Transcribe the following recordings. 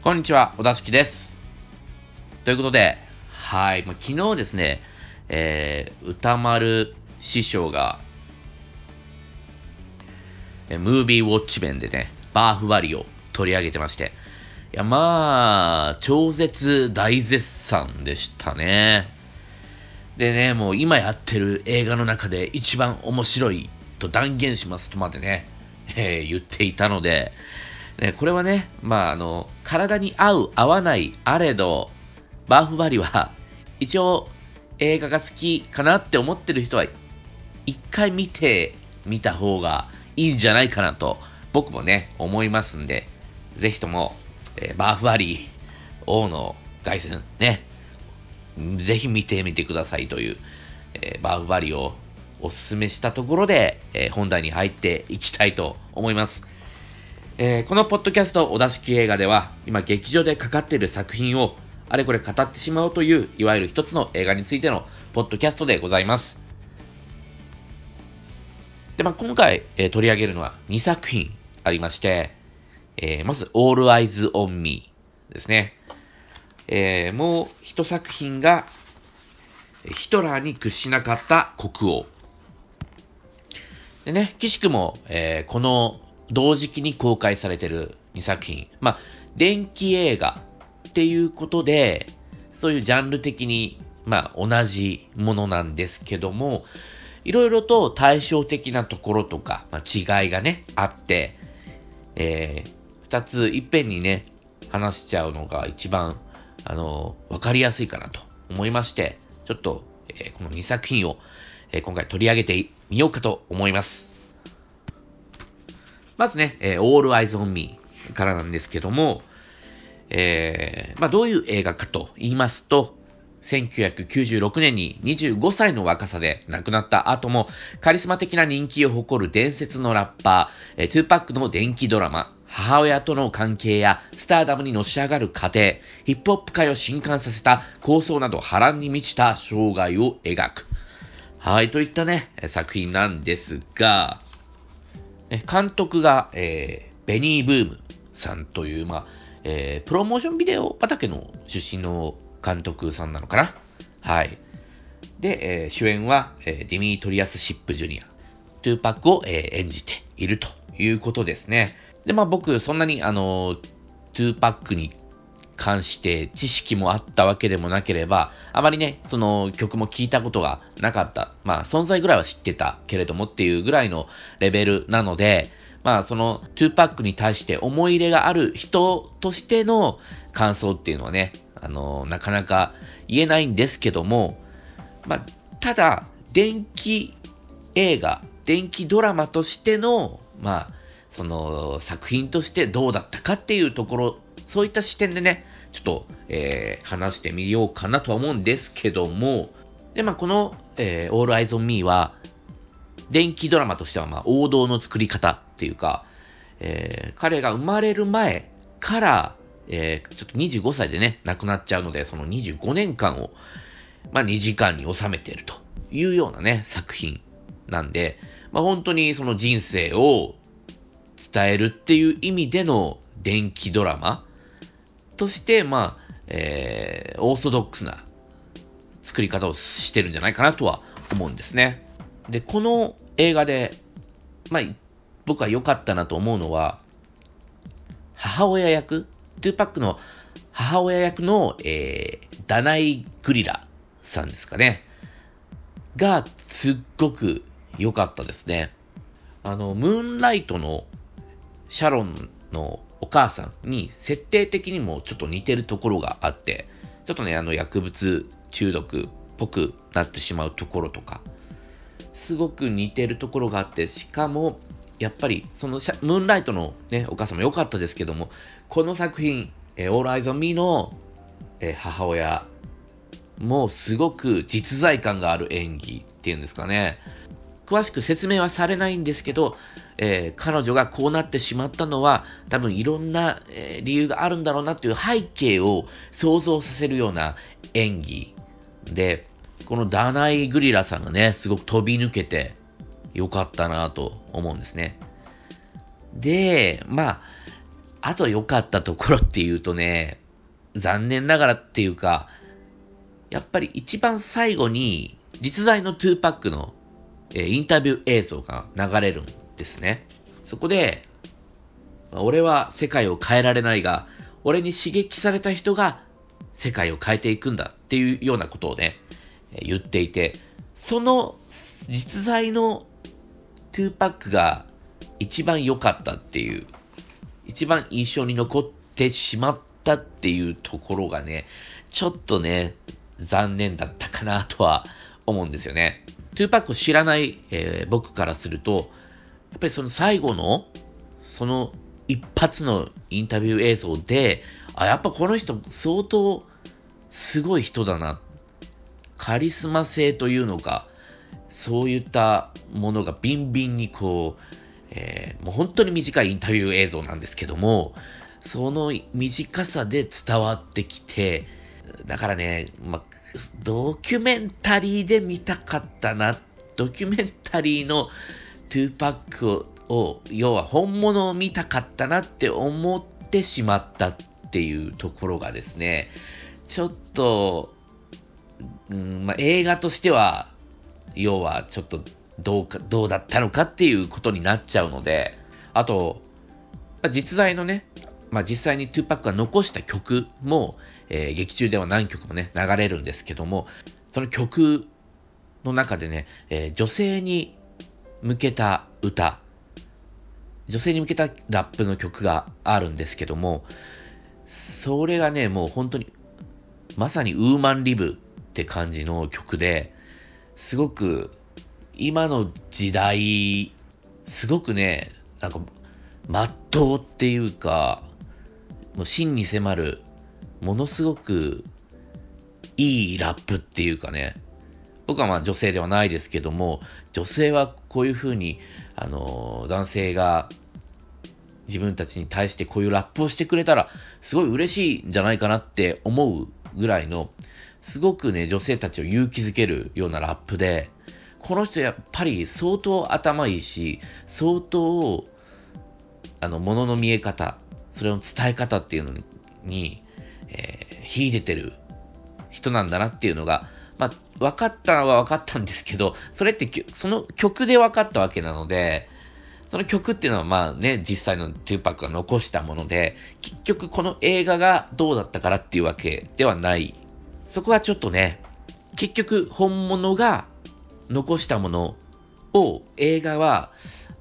こんにちは、小田敷です。ということで、はい、まあ、昨日ですね、えー、歌丸師匠が、えームービーウォッチ面でね、バーフバリを取り上げてまして、いや、まあ、超絶大絶賛でしたね。でね、もう今やってる映画の中で一番面白いと断言しますとまでね、えー言っていたので、ね、これはね、まあ、あの、体に合う、合わない、あれど、バーフバリは、一応、映画が好きかなって思ってる人は、一回見てみた方がいいんじゃないかなと、僕もね、思いますんで、ぜひとも、えーバーフバリ王の凱旋、ね、ぜひ見てみてくださいという、えーバーフバリをおすすめしたところで、えー本題に入っていきたいと思います。えーこのポッドキャストお出しき映画では、今劇場でかかっている作品をあれこれ語ってしまうという、いわゆる一つの映画についてのポッドキャストでございます。で、まあ、今回、えー取り上げるのは2作品ありまして、えーまず、All Eyes on Me ですね。えーもう一作品が、ヒトラーに屈しなかった国王。でね、岸くも、えーこの同時期に公開されてる2作品。まあ、電気映画っていうことで、そういうジャンル的に、まあ、同じものなんですけども、いろいろと対照的なところとか、まあ、違いがね、あって、えー二ついっぺんにね、話しちゃうのが一番、あのわかりやすいかなと思いまして、ちょっと、えーこの2作品を、え今回取り上げてみようかと思います。まずね、えー All Eyez on Me からなんですけども、えーまあどういう映画かと言いますと、1996年に25歳の若さで亡くなった後もカリスマ的な人気を誇る伝説のラッパー、えー、トゥーパックの伝記ドラマ、母親との関係やスターダムにのし上がる過程、ヒップホップ界を震撼させた抗争など波乱に満ちた生涯を描く。はい、といったね、作品なんですが、ね監督が、えーベニー・ブームさんという、まあ、えープロモーションビデオ畑の出身の監督さんなのかなはい。で、えー主演は、えーディミートリアス・シップ・ジュニア、トゥーパックを、えー演じているということですね。で、まあ僕、そんなに、あのトゥーパックに関して知識もあったわけでもなければ、あまりね、その曲も聞いたことがなかった。まあ、存在ぐらいは知ってたけれどもっていうぐらいのレベルなので、まあ、その、2パックに対して思い入れがある人としての感想っていうのはね、あの、なかなか言えないんですけども、まあ、ただ、伝記映画、電気ドラマとしての、まあ、その作品としてどうだったかっていうところ、そういった視点でね、ちょっと、えー話してみようかなとは思うんですけども、で、まあ、この、えー、All Eyes on Me は、電気ドラマとしては、まあ、王道の作り方っていうか、えー彼が生まれる前から、えーちょっと25歳でね、亡くなっちゃうので、その25年間を、まあ、2時間に収めているというようなね、作品なんで、まあ、本当にその人生を伝えるっていう意味での電気ドラマとして、まあ、えーオーソドックスな作り方をしてるんじゃないかなとは思うんですね。で、この映画で、まあ、僕は良かったなと思うのは、母親役、トゥーパックの母親役の、えーダナイ・グリラさんですかね。が、すっごく良かったですね。あの、ムーンライトのシャロンのお母さんに設定的にもちょっと似てるところがあって、ちょっとね、あの薬物中毒っぽくなってしまうところとか、すごく似てるところがあって、しかも、やっぱり、そのシャムーンライトのね、お母さんも良かったですけども、この作品、えー、All Eyes on Me の、えー母親もすごく実在感がある演技っていうんですかね。詳しく説明はされないんですけど、えー彼女がこうなってしまったのは多分いろんな、えー理由があるんだろうなっていう背景を想像させるような演技で、このダナイ・グリラさんがね、すごく飛び抜けてよかったなと思うんですね。で、まあ、あと良かったところっていうとね、残念ながらっていうか、やっぱり一番最後に実在の2パックの、えー、インタビュー映像が流れるんですね。そこで、ま俺は世界を変えられないが、俺に刺激された人が世界を変えていくんだっていうようなことをね、言っていて、その実在の2パックが一番良かったっていう、一番印象に残ってしまったっていうところがね、ちょっとね、残念だったかなとは思うんですよね。2パックを知らない、えー、僕からすると、っぱりその最後の、その一発のインタビュー映像で、あ、やっぱこの人相当すごい人だな。カリスマ性というのか、そういったものがビンビンにこう、えー、もう本当に短いインタビュー映像なんですけども、その短さで伝わってきて、だからね、まドキュメンタリーで見たかったな。ドキュメンタリーの2パックを、要は本物を見たかったなって思ってしまったっていうところがですね、ちょっと、うんまあ、映画としては、要はちょっとどうか、どうだったのかっていうことになっちゃうので、あと、まあ、実在のね、まあ、実際に2パックが残した曲も、えー、劇中では何曲もね、流れるんですけども、その曲の中でね、えー、女性に向けた歌、女性に向けたラップの曲があるんですけども、それがね、もう本当に、まさにウーマンリブって感じの曲で、すごく今の時代、すごくね、なんか、まっとうっていうか、もう真に迫る、ものすごくいいラップっていうかね、僕はまあ女性ではないですけども、女性はこういうふうに、あの男性が自分たちに対してこういうラップをしてくれたら、すごい嬉しいんじゃないかなって思うぐらいの、すごくね、女性たちを勇気づけるようなラップで、この人やっぱり相当頭いいし、相当、あの、物の見え方、それの伝え方っていうのに、えー、秀でてる人なんだなっていうのが、まあ、分かったのは分かったんですけど、それって、その曲で分かったわけなので、その曲っていうのはまあね、実際のトゥーパックが残したもので、結局この映画がどうだったからっていうわけではない。そこはちょっとね、結局本物が残したものを映画は、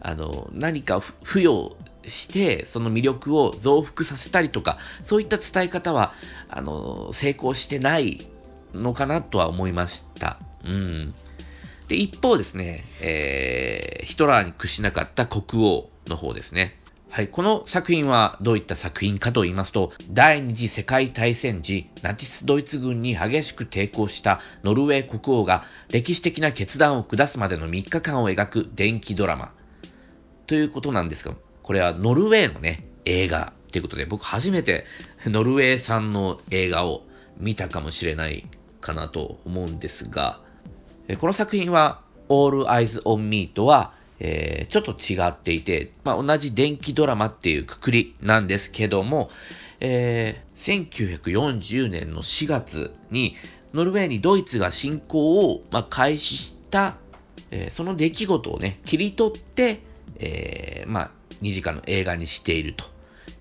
あの、何か付与して、その魅力を増幅させたりとか、そういった伝え方は、あの、成功してないのかなとは思いました。うん。で、一方ですね、えー、ヒトラーに屈しなかった国王の方ですね。はい、この作品はどういった作品かと言いますと、第二次世界大戦時、ナチスドイツ軍に激しく抵抗したノルウェー国王が歴史的な決断を下すまでの3日間を描く電気ドラマ。ということなんですが、これはノルウェーのね、映画ということで、僕初めてノルウェー産の映画を見たかもしれないかなと思うんですが、この作品は All Eyes on Me とはえー、ちょっと違っていて、まあ、同じ電気ドラマっていうくくりなんですけども、えー、1940年の4月にノルウェーにドイツが侵攻を、まあ、開始した、えー、その出来事をね、切り取って、えー、まあ、2時間の映画にしていると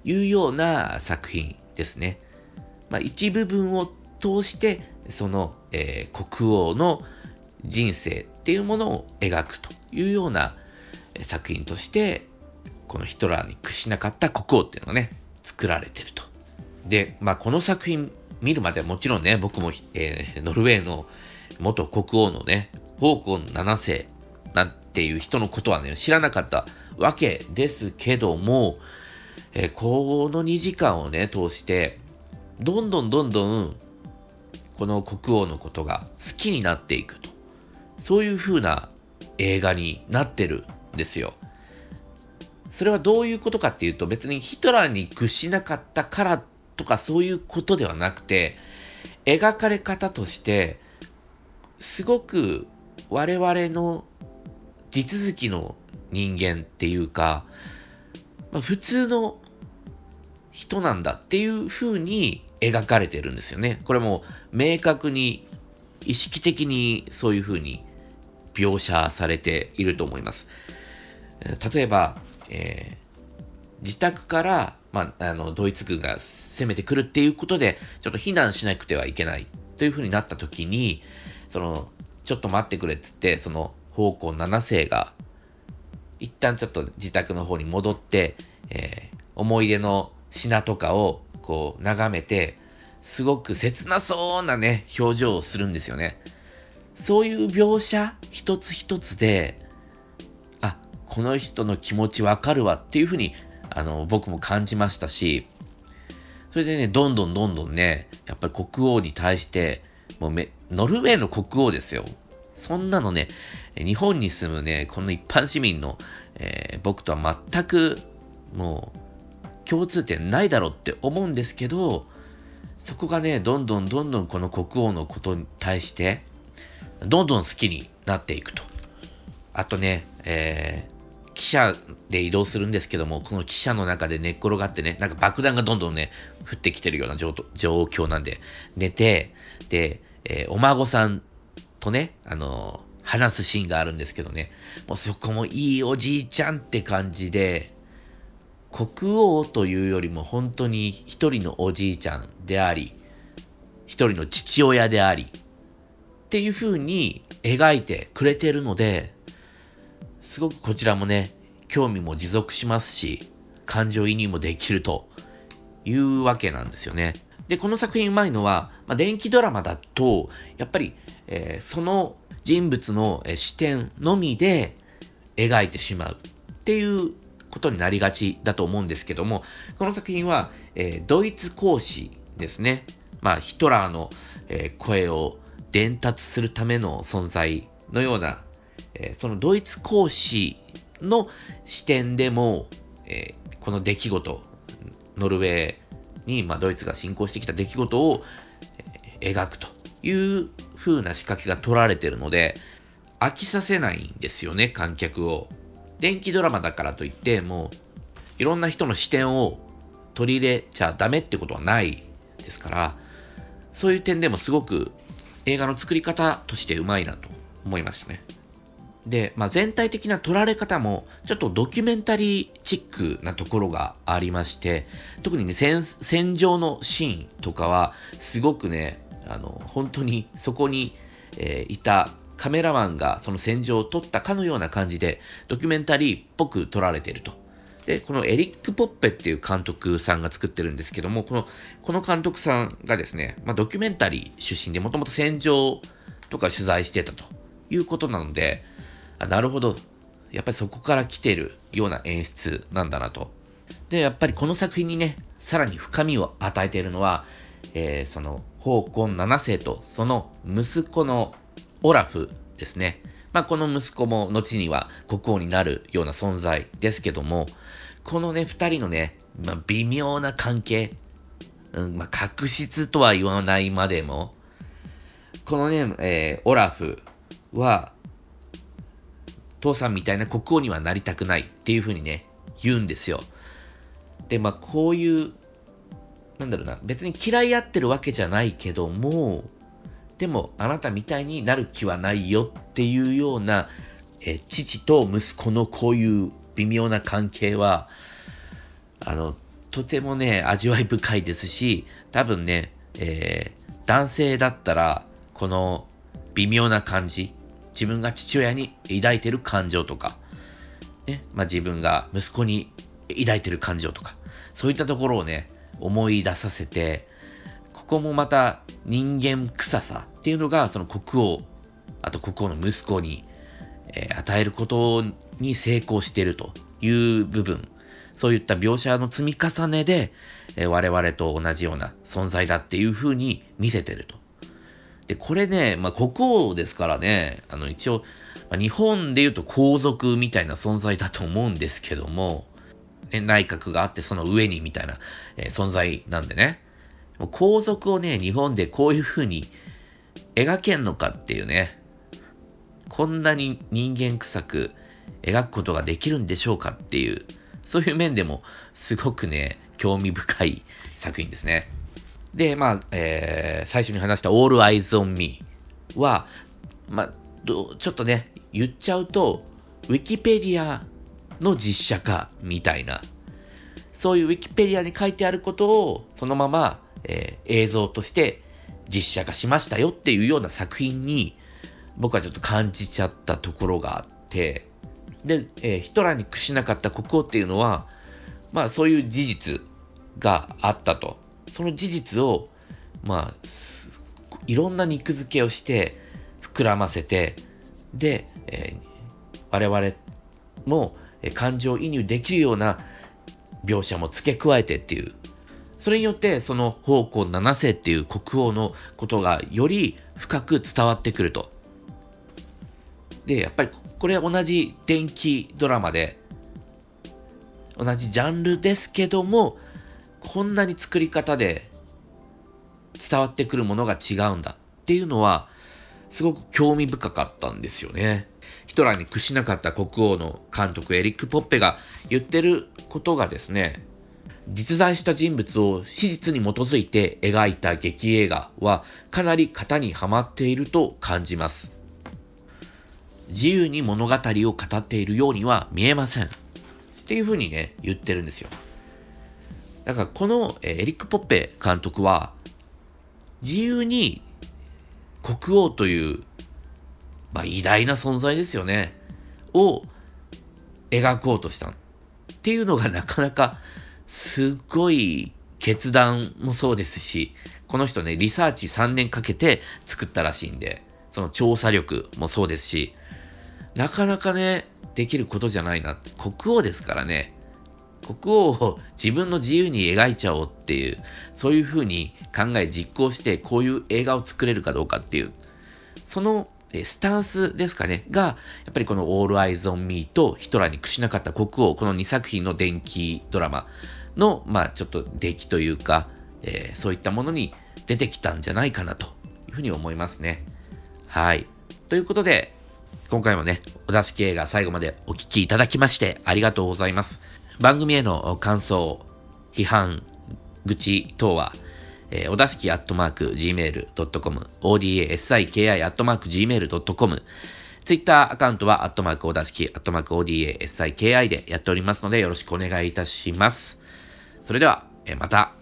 いうような作品ですね。まあ、一部分を通して、その、えー、国王の人生っていうものを描くというような、作品として、このヒトラーに屈しなかった国王っていうのがね、作られてると。で、まあこの作品見るまではもちろんね、僕も、えー、ノルウェーの元国王のね、ホーコン7世なんていう人のことはね、知らなかったわけですけども、えー、この2時間をね、通して、どんどんどんどん、この国王のことが好きになっていくと。そういう風な映画になってるんですよ。それはどういうことかっていうと別にヒトラーに屈しなかったからとかそういうことではなくて描かれ方としてすごく我々の地続きの人間っていうか、まあ、普通の人なんだっていう風に描かれてるんですよね。これも明確に意識的にそういう風に描写されていると思います。例えば、えー、自宅から、まあ、あの、ドイツ軍が攻めてくるっていうことで、ちょっと避難しなくてはいけないという風になった時に、その、ちょっと待ってくれっつって、その、方向7世が、一旦ちょっと自宅の方に戻って、えー、思い出の品とかをこう眺めて、すごく切なそうなね、表情をするんですよね。そういう描写一つ一つで、あ、この人の気持ちわかるわっていうふうに、あの、僕も感じましたし、それでね、どんどんどんどんね、やっぱり国王に対して、もうめ、ノルウェーの国王ですよ。そんなのね、日本に住むね、この一般市民の、えー、僕とは全く、もう、共通点ないだろうって思うんですけど、そこがね、どんどんどんどんこの国王のことに対して、どんどん好きになっていくと。あとね、えー、汽車で移動するんですけども、この汽車の中で寝っ転がってね、なんか爆弾がどんどんね、降ってきてるような状況なんで、寝て、で、えー、お孫さんとね、あのー、話すシーンがあるんですけどね、もうそこもいいおじいちゃんって感じで、国王というよりも本当に一人のおじいちゃんであり、一人の父親であり、っていう風に描いてくれてるので、すごくこちらもね、興味も持続しますし、感情移入もできるというわけなんですよね。で、この作品うまいのは、まあ、電気ドラマだと、やっぱり、えー、その人物の視点のみで描いてしまうっていうことになりがちだと思うんですけども、この作品は、えー、ドイツ講師ですね。まあ、ヒトラーの、えー、声を伝達するための存在のような、えー、そのドイツ講師の視点でも、えこの出来事、ノルウェーに、まあ、ドイツが侵攻してきた出来事を、え描くという風な仕掛けが取られてるので、飽きさせないんですよね、観客を。電気ドラマだからといって、もう、いろんな人の視点を取り入れちゃダメってことはないですから、そういう点でもすごく映画の作り方としてうまいなと思いましたね。で、まあ、全体的な撮られ方もちょっとドキュメンタリーチックなところがありまして、特にね、戦場のシーンとかはすごくね、あの、本当にそこに、えー、いたカメラマンがその戦場を撮ったかのような感じで、ドキュメンタリーっぽく撮られていると。で、このエリック・ポッペっていう監督さんが作ってるんですけども、この、この監督さんがですね、まあ、ドキュメンタリー出身で、もともと戦場とか取材してたということなので、あなるほど、やっぱりそこから来てるような演出なんだなと。で、やっぱりこの作品にね、さらに深みを与えているのは、えー、その、宝根七世と、その息子のオラフですね。まあ、この息子も後には国王になるような存在ですけども、このね、二人のね、まあ、微妙な関係、うんまあ、確執とは言わないまでも、このね、えー、オラフは、父さんみたいな国王にはなりたくないっていう風にね、言うんですよ。で、まあ、こういう、なんだろうな、別に嫌い合ってるわけじゃないけども、でもあなたみたいになる気はないよっていうような、え父と息子のこういう微妙な関係は、あの、とてもね、味わい深いですし、多分ね、えー、男性だったら、この微妙な感じ、自分が父親に抱いてる感情とか、ね、まあ、自分が息子に抱いてる感情とか、そういったところをね、思い出させて、ここもまた人間臭さっていうのが、その国王、あと国王の息子に、えー、与えることに成功しているという部分、そういった描写の積み重ねで、えー、我々と同じような存在だっていう風に見せてると。で、これね、まあ、国王ですからね、あの、一応、まあ、日本で言うと皇族みたいな存在だと思うんですけども、ね、内閣があってその上にみたいな、えー、存在なんでね。皇族をね、日本でこういう風に描けんのかっていうね、こんなに人間臭く描くことができるんでしょうかっていう、そういう面でもすごくね、興味深い作品ですね。で、まあ、えー、最初に話した All Eyes on Me は、まあ、ちょっとね、言っちゃうと、ウィキペディアの実写化みたいな、そういうウィキペディアに書いてあることをそのまま、えー、映像として実写化しましたよっていうような作品に僕はちょっと感じちゃったところがあって、で、えー、ヒトラーに屈しなかった国王っていうのは、まあそういう事実があったと。その事実を、まあ、いろんな肉付けをして、膨らませて、で、えー、我々も感情移入できるような描写も付け加えてっていう。それによって、その方向七世っていう国王のことがより深く伝わってくると。で、やっぱりこれ同じ電気ドラマで、同じジャンルですけども、こんなに作り方で伝わってくるものが違うんだっていうのは、すごく興味深かったんですよね。ヒトラーに屈しなかった国王の監督エリック・ポッペが言ってることがですね、実在した人物を史実に基づいて描いた劇映画はかなり型にはまっていると感じます。自由に物語を語っているようには見えません。っていうふうにね、言ってるんですよ。だからこのエリック・ポッペ監督は自由に国王という、まあ、偉大な存在ですよね。を描こうとしたっていうのがなかなかすっごい決断もそうですし、この人ね、リサーチ3年かけて作ったらしいんで、その調査力もそうですし、なかなかね、できることじゃないな。国王ですからね。国王を自分の自由に描いちゃおうっていう、そういうふうに考え実行してこういう映画を作れるかどうかっていう、そのスタンスですかね、が、やっぱりこの All Eyes on Me とヒトラーに屈しなかった国王、この2作品の電気ドラマの、まあちょっと出来というか、えー、そういったものに出てきたんじゃないかなというふうに思いますね。はい。ということで、今回もね、お出し系が最後までお聴きいただきましてありがとうございます。番組への感想、批判、愚痴等は、えー、おだしきアットマーク gmail.com、odasiki アットマーク gmail.com、ツイッターアカウントは、アットマークおだしき、アットマーク odasiki でやっておりますので、よろしくお願いいたします。それでは、えー、また。